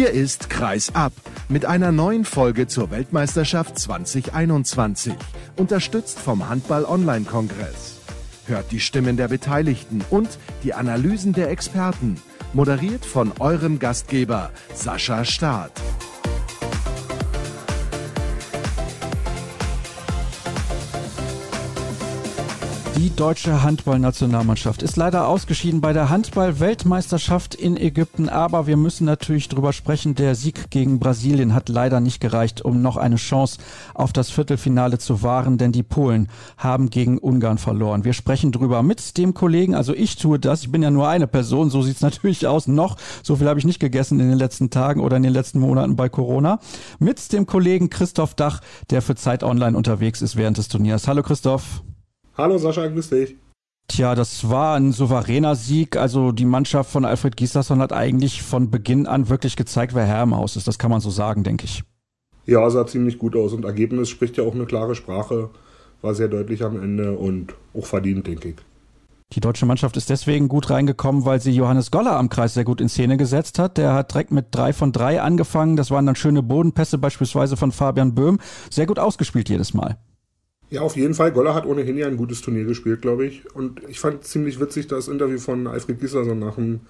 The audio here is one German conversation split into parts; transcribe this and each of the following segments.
Hier ist Kreis ab mit einer neuen Folge zur Weltmeisterschaft 2021, unterstützt vom Handball-Online-Kongress. Hört die Stimmen der Beteiligten und die Analysen der Experten, moderiert von eurem Gastgeber Sascha Staat. Die deutsche Handballnationalmannschaft ist leider ausgeschieden bei der Handball-Weltmeisterschaft in Ägypten, aber wir müssen natürlich drüber sprechen. Der Sieg gegen Brasilien hat leider nicht gereicht, um noch eine Chance auf das Viertelfinale zu wahren, denn die Polen haben gegen Ungarn verloren. Wir sprechen drüber mit dem Kollegen, also ich tue das, ich bin ja nur eine Person, so sieht's natürlich aus noch. So viel habe ich nicht gegessen in den letzten Tagen oder in den letzten Monaten bei Corona. Mit dem Kollegen Christoph Dach, der für Zeit Online unterwegs ist während des Turniers. Hallo Christoph. Hallo Sascha, grüß dich. Tja, das war ein souveräner Sieg. Also die Mannschaft von Alfred Gislason hat eigentlich von Beginn an wirklich gezeigt, wer Herr im Haus ist. Das kann man so sagen, denke ich. Ja, sah ziemlich gut aus und Ergebnis spricht ja auch eine klare Sprache. War sehr deutlich am Ende und auch verdient, denke ich. Die deutsche Mannschaft ist deswegen gut reingekommen, weil sie Johannes Goller am Kreis sehr gut in Szene gesetzt hat. Der hat direkt mit drei von drei angefangen. Das waren dann schöne Bodenpässe beispielsweise von Fabian Böhm. Sehr gut ausgespielt jedes Mal. Ja, auf jeden Fall. Goller hat ohnehin ja ein gutes Turnier gespielt, glaube ich. Und ich fand ziemlich witzig das Interview von Alfred Gisler nach dem,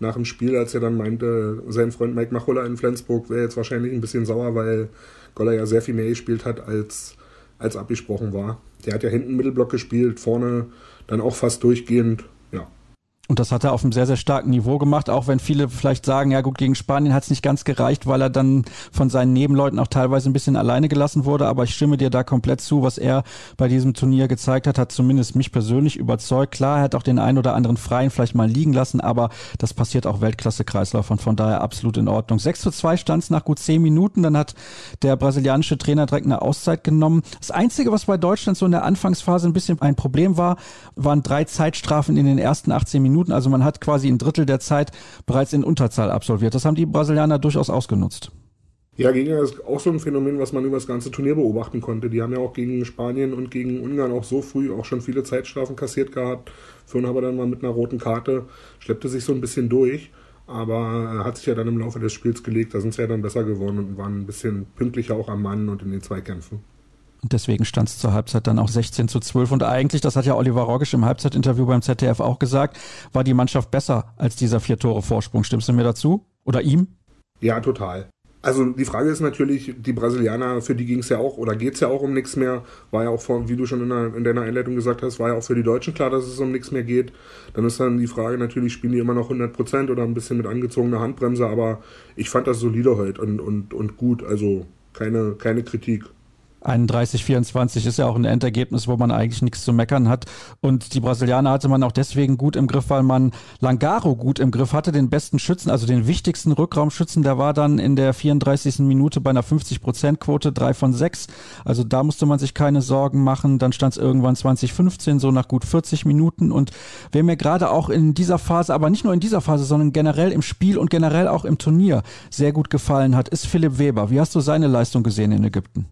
nach dem Spiel, als er dann meinte, sein Freund Mike Machulla in Flensburg wäre jetzt wahrscheinlich ein bisschen sauer, weil Goller ja sehr viel mehr gespielt hat, als, als abgesprochen war. Der hat ja hinten Mittelblock gespielt, vorne dann auch fast durchgehend. Und das hat er auf einem sehr, sehr starken Niveau gemacht, auch wenn viele vielleicht sagen, ja gut, gegen Spanien hat es nicht ganz gereicht, weil er dann von seinen Nebenleuten auch teilweise ein bisschen alleine gelassen wurde. Aber ich stimme dir da komplett zu, was er bei diesem Turnier gezeigt hat, hat zumindest mich persönlich überzeugt. Klar, er hat auch den einen oder anderen Freien vielleicht mal liegen lassen, aber das passiert auch Weltklasse-Kreislauf und von daher absolut in Ordnung. 6 zu 2 stand es nach gut 10 Minuten, dann hat der brasilianische Trainer direkt eine Auszeit genommen. Das Einzige, was bei Deutschland so in der Anfangsphase ein bisschen ein Problem war, waren drei Zeitstrafen in den ersten 18 Minuten. Minuten. Also man hat quasi ein Drittel der Zeit bereits in Unterzahl absolviert. Das haben die Brasilianer durchaus ausgenutzt. Ja, gegen ist auch so ein Phänomen, was man über das ganze Turnier beobachten konnte. Die haben ja auch gegen Spanien und gegen Ungarn auch so früh auch schon viele Zeitstrafen kassiert gehabt. Fürn aber dann mal mit einer roten Karte, schleppte sich so ein bisschen durch, aber hat sich ja dann im Laufe des Spiels gelegt. Da sind sie ja dann besser geworden und waren ein bisschen pünktlicher auch am Mann und in den Zweikämpfen. Und deswegen stand es zur Halbzeit dann auch 16 zu 12. Und eigentlich, das hat ja Oliver Rogisch im Halbzeitinterview beim ZDF auch gesagt, war die Mannschaft besser als dieser vier Tore Vorsprung. Stimmst du mir dazu? Oder ihm? Ja, total. Also die Frage ist natürlich, die Brasilianer, für die ging es ja auch oder geht es ja auch um nichts mehr. War ja auch, vor, wie du schon in, der, in, deiner Einleitung gesagt hast, war ja auch für die Deutschen klar, dass es um nichts mehr geht. Dann ist dann die Frage natürlich, spielen die immer noch 100% oder ein bisschen mit angezogener Handbremse. Aber ich fand das solide heute und, und, und gut. Also keine, keine Kritik. 31, 24 ist ja auch ein Endergebnis, wo man eigentlich nichts zu meckern hat. Und die Brasilianer hatte man auch deswegen gut im Griff, weil man Langaro gut im Griff hatte, den besten Schützen, also den wichtigsten Rückraumschützen. Der war dann in der 34. Minute bei einer 50%-Quote, drei von sechs. Also da musste man sich keine Sorgen machen. Dann stand es irgendwann 2015, so nach gut 40 Minuten. Und wer mir gerade auch in dieser Phase, aber nicht nur in dieser Phase, sondern generell im Spiel und generell auch im Turnier sehr gut gefallen hat, ist Philipp Weber. Wie hast du seine Leistung gesehen in Ägypten?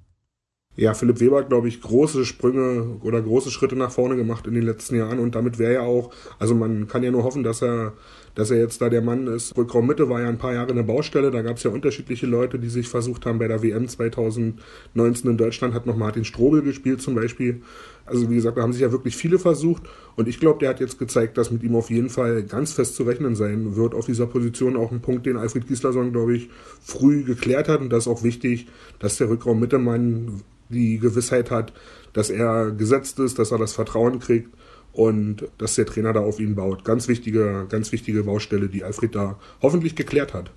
Ja, Philipp Weber hat, glaube ich, große Sprünge oder große Schritte nach vorne gemacht in den letzten Jahren und damit wäre er auch, also man kann ja nur hoffen, dass er, dass er jetzt da der Mann ist. Rückraum Mitte war ja ein paar Jahre eine Baustelle, da gab es ja unterschiedliche Leute, die sich versucht haben. Bei der WM 2019 in Deutschland hat noch Martin Strobel gespielt zum Beispiel. Also wie gesagt, da haben sich ja wirklich viele versucht und ich glaube, der hat jetzt gezeigt, dass mit ihm auf jeden Fall ganz fest zu rechnen sein wird auf dieser Position. Auch ein Punkt, den Alfred Gislason, glaube ich, früh geklärt hat und das ist auch wichtig, dass der Rückraum Mittemann die Gewissheit hat, dass er gesetzt ist, dass er das Vertrauen kriegt und dass der Trainer da auf ihn baut. Ganz wichtige, ganz wichtige Baustelle, die Alfred da hoffentlich geklärt hat.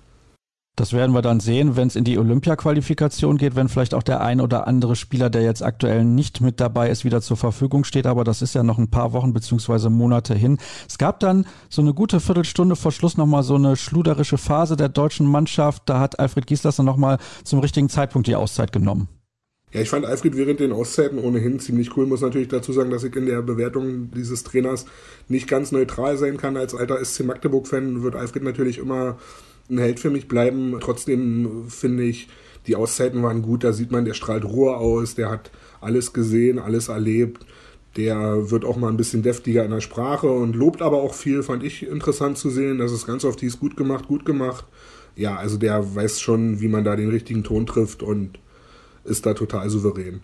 Das werden wir dann sehen, wenn es in die Olympia-Qualifikation geht, wenn vielleicht auch der ein oder andere Spieler, der jetzt aktuell nicht mit dabei ist, wieder zur Verfügung steht. Aber das ist ja noch ein paar Wochen beziehungsweise Monate hin. Es gab dann so eine gute Viertelstunde vor Schluss nochmal so eine schluderische Phase der deutschen Mannschaft. Da hat Alfred Gieslasser nochmal zum richtigen Zeitpunkt die Auszeit genommen. Ja, ich fand Alfred während den Auszeiten ohnehin ziemlich cool. Muss natürlich dazu sagen, dass ich in der Bewertung dieses Trainers nicht ganz neutral sein kann. Als alter SC Magdeburg-Fan wird Alfred natürlich immer ein Held für mich bleiben. Trotzdem finde ich, die Auszeiten waren gut. Da sieht man, der strahlt Ruhe aus, der hat alles gesehen, alles erlebt. Der wird auch mal ein bisschen deftiger in der Sprache und lobt aber auch viel, fand ich interessant zu sehen. Das ist ganz oft hieß, gut gemacht, gut gemacht. ja, also der weiß schon, wie man da den richtigen Ton trifft und ist da total souverän.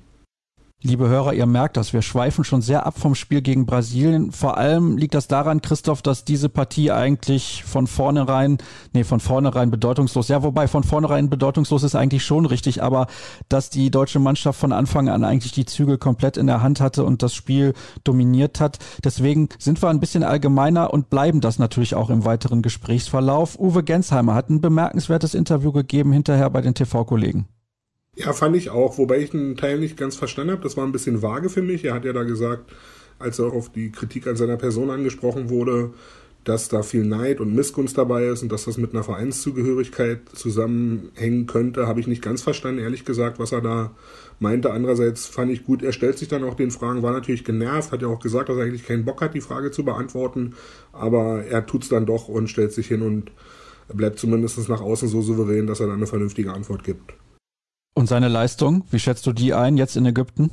Liebe Hörer, ihr merkt das, wir schweifen schon sehr ab vom Spiel gegen Brasilien. Vor allem liegt das daran, Christoph, dass diese Partie eigentlich von vornherein, nee, von vornherein bedeutungslos, ja, wobei von vornherein bedeutungslos ist eigentlich schon richtig, aber dass die deutsche Mannschaft von Anfang an eigentlich die Zügel komplett in der Hand hatte und das Spiel dominiert hat. Deswegen sind wir ein bisschen allgemeiner und bleiben das natürlich auch im weiteren Gesprächsverlauf. Uwe Gensheimer hat ein bemerkenswertes Interview gegeben hinterher bei den TV-Kollegen. Ja, fand ich auch, wobei ich einen Teil nicht ganz verstanden habe. Das war ein bisschen vage für mich. Er hat ja da gesagt, als er auf die Kritik an seiner Person angesprochen wurde, dass da viel Neid und Missgunst dabei ist und dass das mit einer Vereinszugehörigkeit zusammenhängen könnte, habe ich nicht ganz verstanden, ehrlich gesagt, was er da meinte. Andererseits fand ich gut, er stellt sich dann auch den Fragen, war natürlich genervt, hat ja auch gesagt, dass er eigentlich keinen Bock hat, die Frage zu beantworten, aber er tut es dann doch und stellt sich hin und bleibt zumindest nach außen so souverän, dass er dann eine vernünftige Antwort gibt. Und seine Leistung, wie schätzt du die ein jetzt in Ägypten?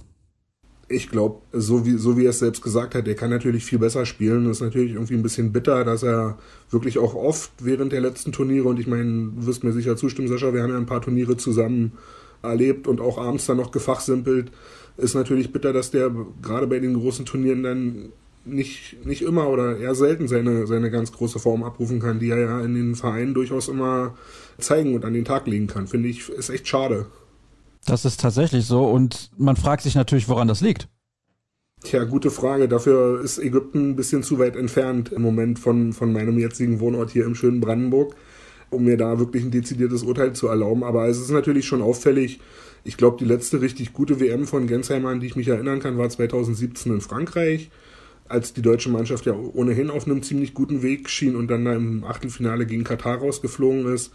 Ich glaube, so wie, so wie er es selbst gesagt hat, er kann natürlich viel besser spielen. Das ist natürlich irgendwie ein bisschen bitter, dass er wirklich auch oft während der letzten Turniere, und ich meine, du wirst mir sicher zustimmen, Sascha, wir haben ja ein paar Turniere zusammen erlebt und auch abends dann noch gefachsimpelt, ist natürlich bitter, dass der gerade bei den großen Turnieren dann nicht, nicht immer oder eher selten seine, seine ganz große Form abrufen kann, die er ja in den Vereinen durchaus immer zeigen und an den Tag legen kann. Finde ich, ist echt schade. Das ist tatsächlich so und man fragt sich natürlich, woran das liegt. Tja, gute Frage. Dafür ist Ägypten ein bisschen zu weit entfernt im Moment von, von meinem jetzigen Wohnort hier im schönen Brandenburg, um mir da wirklich ein dezidiertes Urteil zu erlauben. Aber es ist natürlich schon auffällig. Ich glaube, die letzte richtig gute WM von Gensheimer, an die ich mich erinnern kann, war 2017 in Frankreich, als die deutsche Mannschaft ja ohnehin auf einem ziemlich guten Weg schien und dann da im Achtelfinale gegen Katar rausgeflogen ist.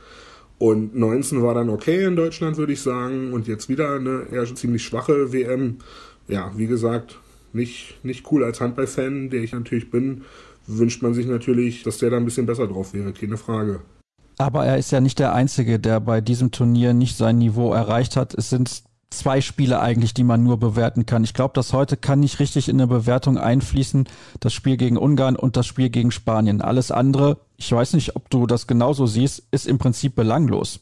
Und 19 war dann okay in Deutschland, würde ich sagen. Und jetzt wieder eine eher ziemlich schwache WM. Ja, wie gesagt, nicht, nicht cool als Handballfan, der ich natürlich bin. Wünscht man sich natürlich, dass der da ein bisschen besser drauf wäre, keine Frage. Aber er ist ja nicht der Einzige, der bei diesem Turnier nicht sein Niveau erreicht hat. Es sind zwei Spiele eigentlich, die man nur bewerten kann. Ich glaube, das heute kann nicht richtig in eine Bewertung einfließen. Das Spiel gegen Ungarn und das Spiel gegen Spanien. Alles andere, ich weiß nicht, ob du das genauso siehst, ist im Prinzip belanglos.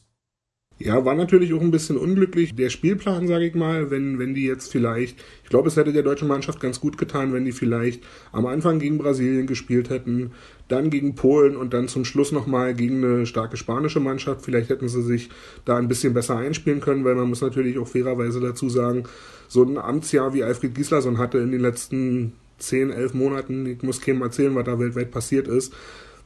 Ja, war natürlich auch ein bisschen unglücklich. Der Spielplan, sage ich mal, wenn, wenn die jetzt vielleicht, ich glaube, es hätte der deutschen Mannschaft ganz gut getan, wenn die vielleicht am Anfang gegen Brasilien gespielt hätten, dann gegen Polen und dann zum Schluss nochmal gegen eine starke spanische Mannschaft. Vielleicht hätten sie sich da ein bisschen besser einspielen können, weil man muss natürlich auch fairerweise dazu sagen, so ein Amtsjahr wie Alfred Gislason hatte in den letzten zehn, elf Monaten, ich muss keinem erzählen, was da weltweit passiert ist,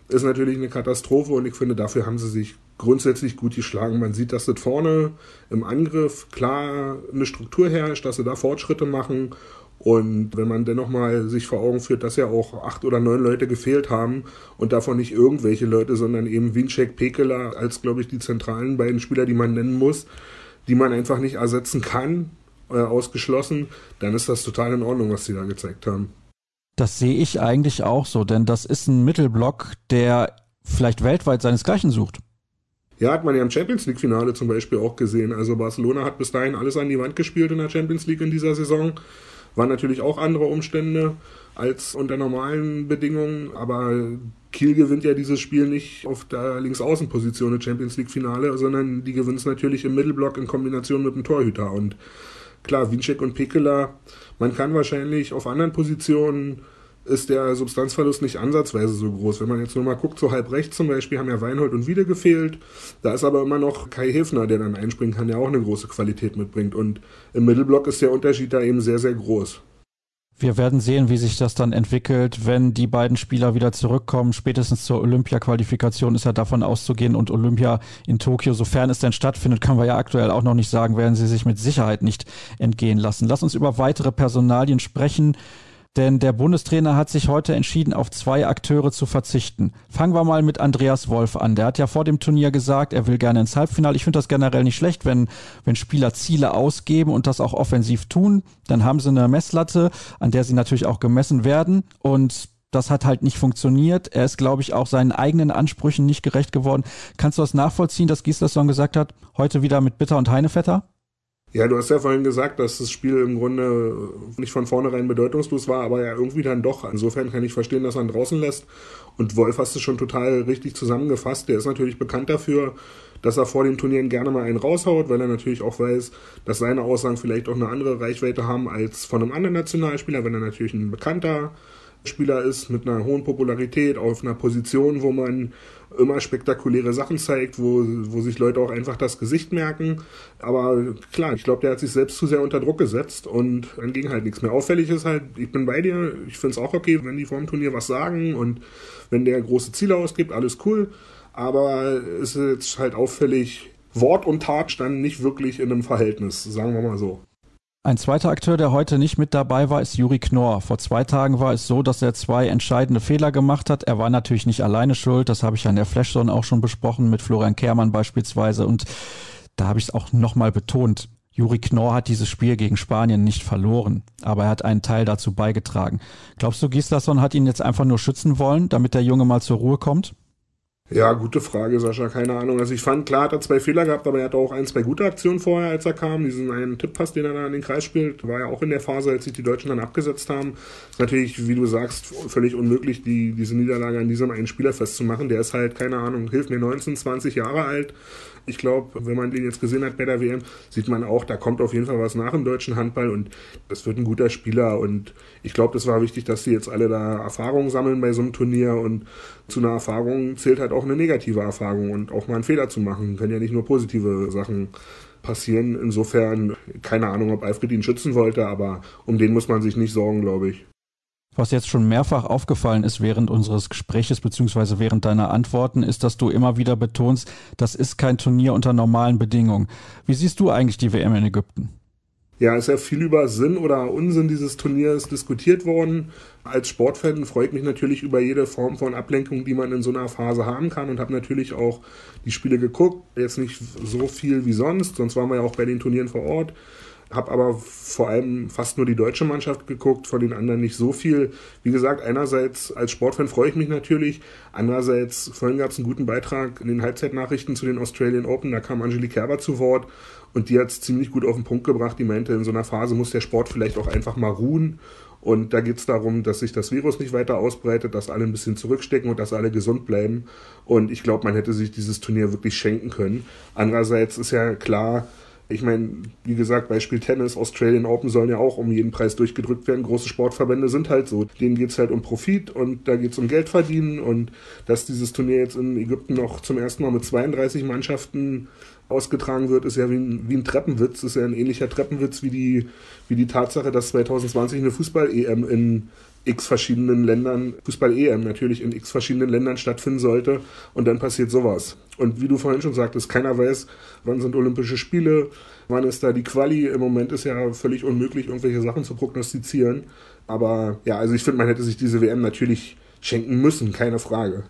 ist natürlich eine Katastrophe und ich finde, dafür haben sie sich grundsätzlich gut geschlagen. Man sieht, dass das vorne im Angriff klar eine Struktur herrscht, dass sie da Fortschritte machen. Und wenn man dennoch mal sich vor Augen führt, dass ja auch acht oder neun Leute gefehlt haben und davon nicht irgendwelche Leute, sondern eben Winczek, Pekela als, glaube ich, die zentralen beiden Spieler, die man nennen muss, die man einfach nicht ersetzen kann, äh, ausgeschlossen, dann ist das total in Ordnung, was sie da gezeigt haben. Das sehe ich eigentlich auch so, denn das ist ein Mittelblock, der vielleicht weltweit seinesgleichen sucht. Ja, hat man ja im Champions League-Finale zum Beispiel auch gesehen. Also Barcelona hat bis dahin alles an die Wand gespielt in der Champions League in dieser Saison. Waren natürlich auch andere Umstände als unter normalen Bedingungen, aber Kiel gewinnt ja dieses Spiel nicht auf der Linksaußenposition im Champions League-Finale, sondern die gewinnt es natürlich im Mittelblock in Kombination mit dem Torhüter. Und klar, Winczek und Pekela, man kann wahrscheinlich auf anderen Positionen ist der Substanzverlust nicht ansatzweise so groß. Wenn man jetzt nur mal guckt, so halb rechts zum Beispiel haben ja Weinhold und Wiede gefehlt. Da ist aber immer noch Kai Hefner, der dann einspringen kann, der auch eine große Qualität mitbringt. Und im Mittelblock ist der Unterschied da eben sehr, sehr groß. Wir werden sehen, wie sich das dann entwickelt, wenn die beiden Spieler wieder zurückkommen. Spätestens zur Olympia-Qualifikation ist ja davon auszugehen und Olympia in Tokio, sofern es denn stattfindet, können wir ja aktuell auch noch nicht sagen, werden sie sich mit Sicherheit nicht entgehen lassen. Lass uns über weitere Personalien sprechen. Denn der Bundestrainer hat sich heute entschieden, auf zwei Akteure zu verzichten. Fangen wir mal mit Andreas Wolf an. Der hat ja vor dem Turnier gesagt, er will gerne ins Halbfinale. Ich finde das generell nicht schlecht, wenn, wenn Spieler Ziele ausgeben und das auch offensiv tun. Dann haben sie eine Messlatte, an der sie natürlich auch gemessen werden. Und das hat halt nicht funktioniert. Er ist, glaube ich, auch seinen eigenen Ansprüchen nicht gerecht geworden. Kannst du das nachvollziehen, dass Gislason gesagt hat, heute wieder mit Bitter und Heinevetter? Ja, du hast ja vorhin gesagt, dass das Spiel im Grunde nicht von vornherein bedeutungslos war, aber ja irgendwie dann doch. Insofern kann ich verstehen, dass ihn draußen lässt. Und Wolf hast du schon total richtig zusammengefasst. Der ist natürlich bekannt dafür, dass er vor den Turnieren gerne mal einen raushaut, weil er natürlich auch weiß, dass seine Aussagen vielleicht auch eine andere Reichweite haben als von einem anderen Nationalspieler, wenn er natürlich ein bekannter Spieler ist mit einer hohen Popularität auf einer Position, wo man immer spektakuläre Sachen zeigt, wo, wo sich Leute auch einfach das Gesicht merken. Aber klar, ich glaube, der hat sich selbst zu sehr unter Druck gesetzt und dann ging halt nichts mehr. Auffällig ist halt, ich bin bei dir, ich finde es auch okay, wenn die vor dem Turnier was sagen und wenn der große Ziele ausgibt, alles cool. Aber es ist jetzt halt auffällig, Wort und Tat standen nicht wirklich in einem Verhältnis, sagen wir mal so. Ein zweiter Akteur, der heute nicht mit dabei war, ist Juri Knorr. Vor zwei Tagen war es so, dass er zwei entscheidende Fehler gemacht hat. Er war natürlich nicht alleine schuld. Das habe ich an der Flashzone auch schon besprochen, mit Florian Kehrmann beispielsweise. Und da habe ich es auch nochmal betont. Juri Knorr hat dieses Spiel gegen Spanien nicht verloren, aber er hat einen Teil dazu beigetragen. Glaubst du, Gislason hat ihn jetzt einfach nur schützen wollen, damit der Junge mal zur Ruhe kommt? Ja, gute Frage, Sascha, keine Ahnung. Also ich fand, klar hat er zwei Fehler gehabt, aber er hatte auch ein, zwei gute Aktionen vorher, als er kam. Diesen einen Tipppass, den er da in den Kreis spielt, war ja auch in der Phase, als sich die Deutschen dann abgesetzt haben. Ist natürlich, wie du sagst, völlig unmöglich, die, diese Niederlage an diesem einen Spieler festzumachen. Der ist halt, keine Ahnung, hilft mir 19, 20 Jahre alt ich glaube, wenn man den jetzt gesehen hat bei der WM, sieht man auch, da kommt auf jeden Fall was nach im deutschen Handball und das wird ein guter Spieler und ich glaube, das war wichtig, dass sie jetzt alle da Erfahrungen sammeln bei so einem Turnier und zu einer Erfahrung zählt halt auch eine negative Erfahrung und auch mal einen Fehler zu machen. Können ja nicht nur positive Sachen passieren. Insofern keine Ahnung, ob Alfred ihn schützen wollte, aber um den muss man sich nicht sorgen, glaube ich. Was jetzt schon mehrfach aufgefallen ist während unseres Gespräches beziehungsweise während deiner Antworten, ist, dass du immer wieder betonst, das ist kein Turnier unter normalen Bedingungen. Wie siehst du eigentlich die WM in Ägypten? Ja, ist ja viel über Sinn oder Unsinn dieses Turniers diskutiert worden. Als Sportfan freue ich mich natürlich über jede Form von Ablenkung, die man in so einer Phase haben kann und habe natürlich auch die Spiele geguckt. Jetzt nicht so viel wie sonst, sonst waren wir ja auch bei den Turnieren vor Ort habe aber vor allem fast nur die deutsche Mannschaft geguckt, von den anderen nicht so viel. Wie gesagt, einerseits als Sportfan freue ich mich natürlich, andererseits vorhin gab es einen guten Beitrag in den Halbzeitnachrichten zu den Australian Open, da kam Angelique Kerber zu Wort und die hat es ziemlich gut auf den Punkt gebracht. Die meinte, in so einer Phase muss der Sport vielleicht auch einfach mal ruhen. Und da geht es darum, dass sich das Virus nicht weiter ausbreitet, dass alle ein bisschen zurückstecken und dass alle gesund bleiben. Und ich glaube, man hätte sich dieses Turnier wirklich schenken können. Andererseits ist ja klar, ich meine, wie gesagt, Beispiel Tennis, Australian Open sollen ja auch um jeden Preis durchgedrückt werden. Große Sportverbände sind halt so. Denen geht es halt um Profit und da geht es um Geld verdienen. Und dass dieses Turnier jetzt in Ägypten noch zum ersten Mal mit 32 Mannschaften ausgetragen wird, ist ja wie ein, wie ein Treppenwitz. Ist ja ein ähnlicher Treppenwitz wie die, wie die Tatsache, dass 2020 eine Fußball-EM in x verschiedenen Ländern, Fußball-EM natürlich in x verschiedenen Ländern stattfinden sollte und dann passiert sowas. Und wie du vorhin schon sagtest, keiner weiß, wann sind Olympische Spiele, wann ist da die Quali. Im Moment ist ja völlig unmöglich, irgendwelche Sachen zu prognostizieren. Aber ja, also ich finde, man hätte sich diese WM natürlich schenken müssen, keine Frage.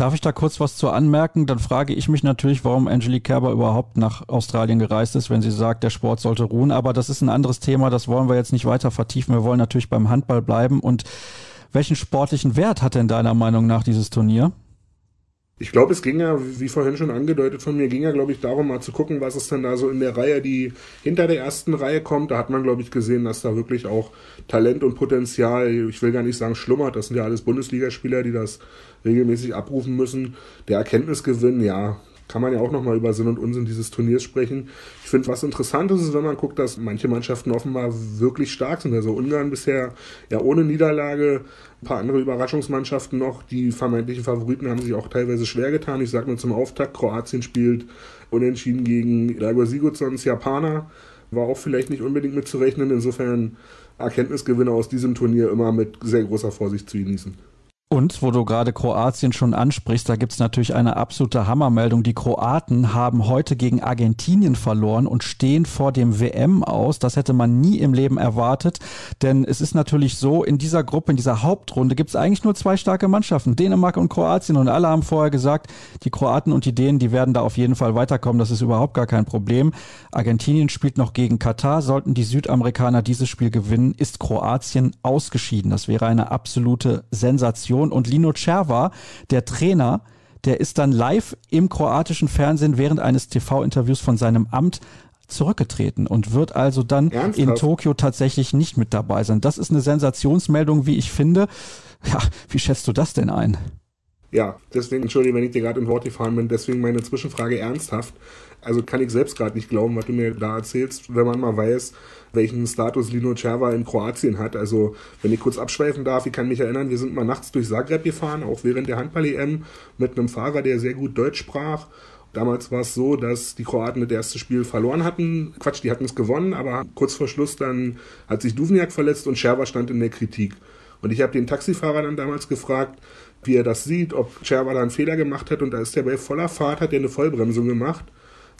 Darf ich da kurz was zu anmerken? Dann frage ich mich natürlich, warum Angelique Kerber überhaupt nach Australien gereist ist, wenn sie sagt, der Sport sollte ruhen. Aber das ist ein anderes Thema, das wollen wir jetzt nicht weiter vertiefen. Wir wollen natürlich beim Handball bleiben. Und welchen sportlichen Wert hat denn deiner Meinung nach dieses Turnier? Ich glaube, es ging ja, wie vorhin schon angedeutet von mir, ging ja, glaube ich, darum, mal zu gucken, was ist denn da so in der Reihe, die hinter der ersten Reihe kommt. Da hat man, glaube ich, gesehen, dass da wirklich auch Talent und Potenzial, ich will gar nicht sagen schlummert, das sind ja alles Bundesligaspieler, die das regelmäßig abrufen müssen. Der Erkenntnisgewinn, ja, kann man ja auch nochmal über Sinn und Unsinn dieses Turniers sprechen. Ich finde, was interessant ist, ist, wenn man guckt, dass manche Mannschaften offenbar wirklich stark sind. Also Ungarn bisher ja ohne Niederlage, ein paar andere Überraschungsmannschaften noch. Die vermeintlichen Favoriten haben sich auch teilweise schwer getan. Ich sage nur zum Auftakt, Kroatien spielt unentschieden gegen Lagos Sigurdssons Japaner. War auch vielleicht nicht unbedingt mitzurechnen. Insofern Erkenntnisgewinne aus diesem Turnier immer mit sehr großer Vorsicht zu genießen. Und wo du gerade Kroatien schon ansprichst, da gibt's natürlich eine absolute Hammermeldung. Die Kroaten haben heute gegen Argentinien verloren und stehen vor dem WM aus. Das hätte man nie im Leben erwartet. Denn es ist natürlich so, in dieser Gruppe, in dieser Hauptrunde gibt's eigentlich nur zwei starke Mannschaften, Dänemark und Kroatien. Und alle haben vorher gesagt, die Kroaten und die Dänen, die werden da auf jeden Fall weiterkommen. Das ist überhaupt gar kein Problem. Argentinien spielt noch gegen Katar. Sollten die Südamerikaner dieses Spiel gewinnen, ist Kroatien ausgeschieden. Das wäre eine absolute Sensation. Situation. Und Lino Cerva, der Trainer, der ist dann live im kroatischen Fernsehen während eines TV-Interviews von seinem Amt zurückgetreten und wird also dann Ernsthaft? in Tokio tatsächlich nicht mit dabei sein. Das ist eine Sensationsmeldung, wie ich finde. Ja, wie schätzt du das denn ein? Ja, deswegen, entschuldige, wenn ich dir gerade in Wort gefahren bin, deswegen meine Zwischenfrage ernsthaft. Also kann ich selbst gerade nicht glauben, was du mir da erzählst, wenn man mal weiß, welchen Status Lino Cerva in Kroatien hat. Also, wenn ich kurz abschweifen darf, ich kann mich erinnern, wir sind mal nachts durch Zagreb gefahren, auch während der Handball-EM, mit einem Fahrer, der sehr gut Deutsch sprach. Damals war es so, dass die Kroaten das erste Spiel verloren hatten. Quatsch, die hatten es gewonnen, aber kurz vor Schluss dann hat sich Duvniak verletzt und Scherber stand in der Kritik. Und ich habe den Taxifahrer dann damals gefragt, wie er das sieht, ob Scherber da einen Fehler gemacht hat. Und da ist der bei voller Fahrt, hat er eine Vollbremsung gemacht,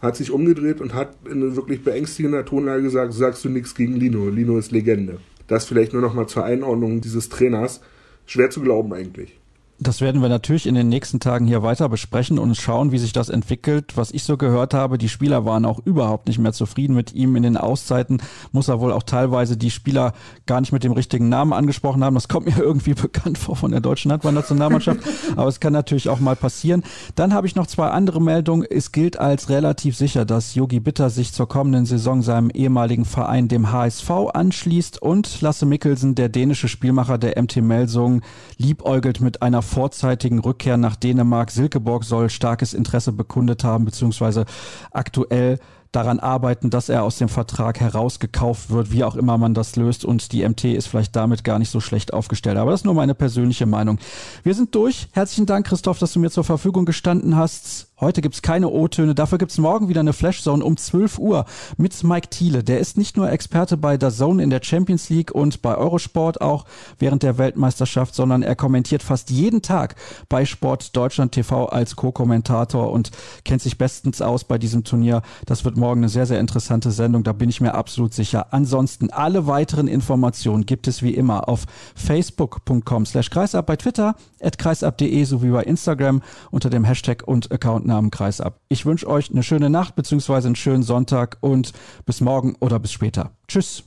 hat sich umgedreht und hat in wirklich beängstigender Tonlage gesagt, sagst du nichts gegen Lino, Lino ist Legende. Das vielleicht nur noch mal zur Einordnung dieses Trainers. Schwer zu glauben eigentlich. Das werden wir natürlich in den nächsten Tagen hier weiter besprechen und schauen, wie sich das entwickelt. Was ich so gehört habe, die Spieler waren auch überhaupt nicht mehr zufrieden mit ihm. In den Auszeiten muss er wohl auch teilweise die Spieler gar nicht mit dem richtigen Namen angesprochen haben. Das kommt mir irgendwie bekannt vor von der deutschen Handballnationalmannschaft. Aber es kann natürlich auch mal passieren. Dann habe ich noch zwei andere Meldungen. Es gilt als relativ sicher, dass Yogi Bitter sich zur kommenden Saison seinem ehemaligen Verein, dem HSV, anschließt und Lasse Mikkelsen, der dänische Spielmacher der MT Melsungen, liebäugelt mit einer vorzeitigen Rückkehr nach Dänemark. Silkeborg soll starkes Interesse bekundet haben, beziehungsweise aktuell daran arbeiten, dass er aus dem Vertrag herausgekauft wird, wie auch immer man das löst. Und die MT ist vielleicht damit gar nicht so schlecht aufgestellt. Aber das ist nur meine persönliche Meinung. Wir sind durch. Herzlichen Dank, Christoph, dass du mir zur Verfügung gestanden hast. Heute gibt's keine O-Töne, dafür gibt's morgen wieder eine Flashzone um 12 Uhr mit Mike Thiele. Der ist nicht nur Experte bei der Zone in der Champions League und bei Eurosport auch während der Weltmeisterschaft, sondern er kommentiert fast jeden Tag bei Sport Deutschland TV als Co-Kommentator und kennt sich bestens aus bei diesem Turnier. Das wird morgen eine sehr, sehr interessante Sendung, da bin ich mir absolut sicher. Ansonsten alle weiteren Informationen gibt es wie immer auf facebook.com slash kreisab, bei Twitter at kreisab.de sowie bei Instagram unter dem Hashtag und Account Kreis ab. Ich wünsche euch eine schöne Nacht bzw. einen schönen Sonntag und bis morgen oder bis später. Tschüss.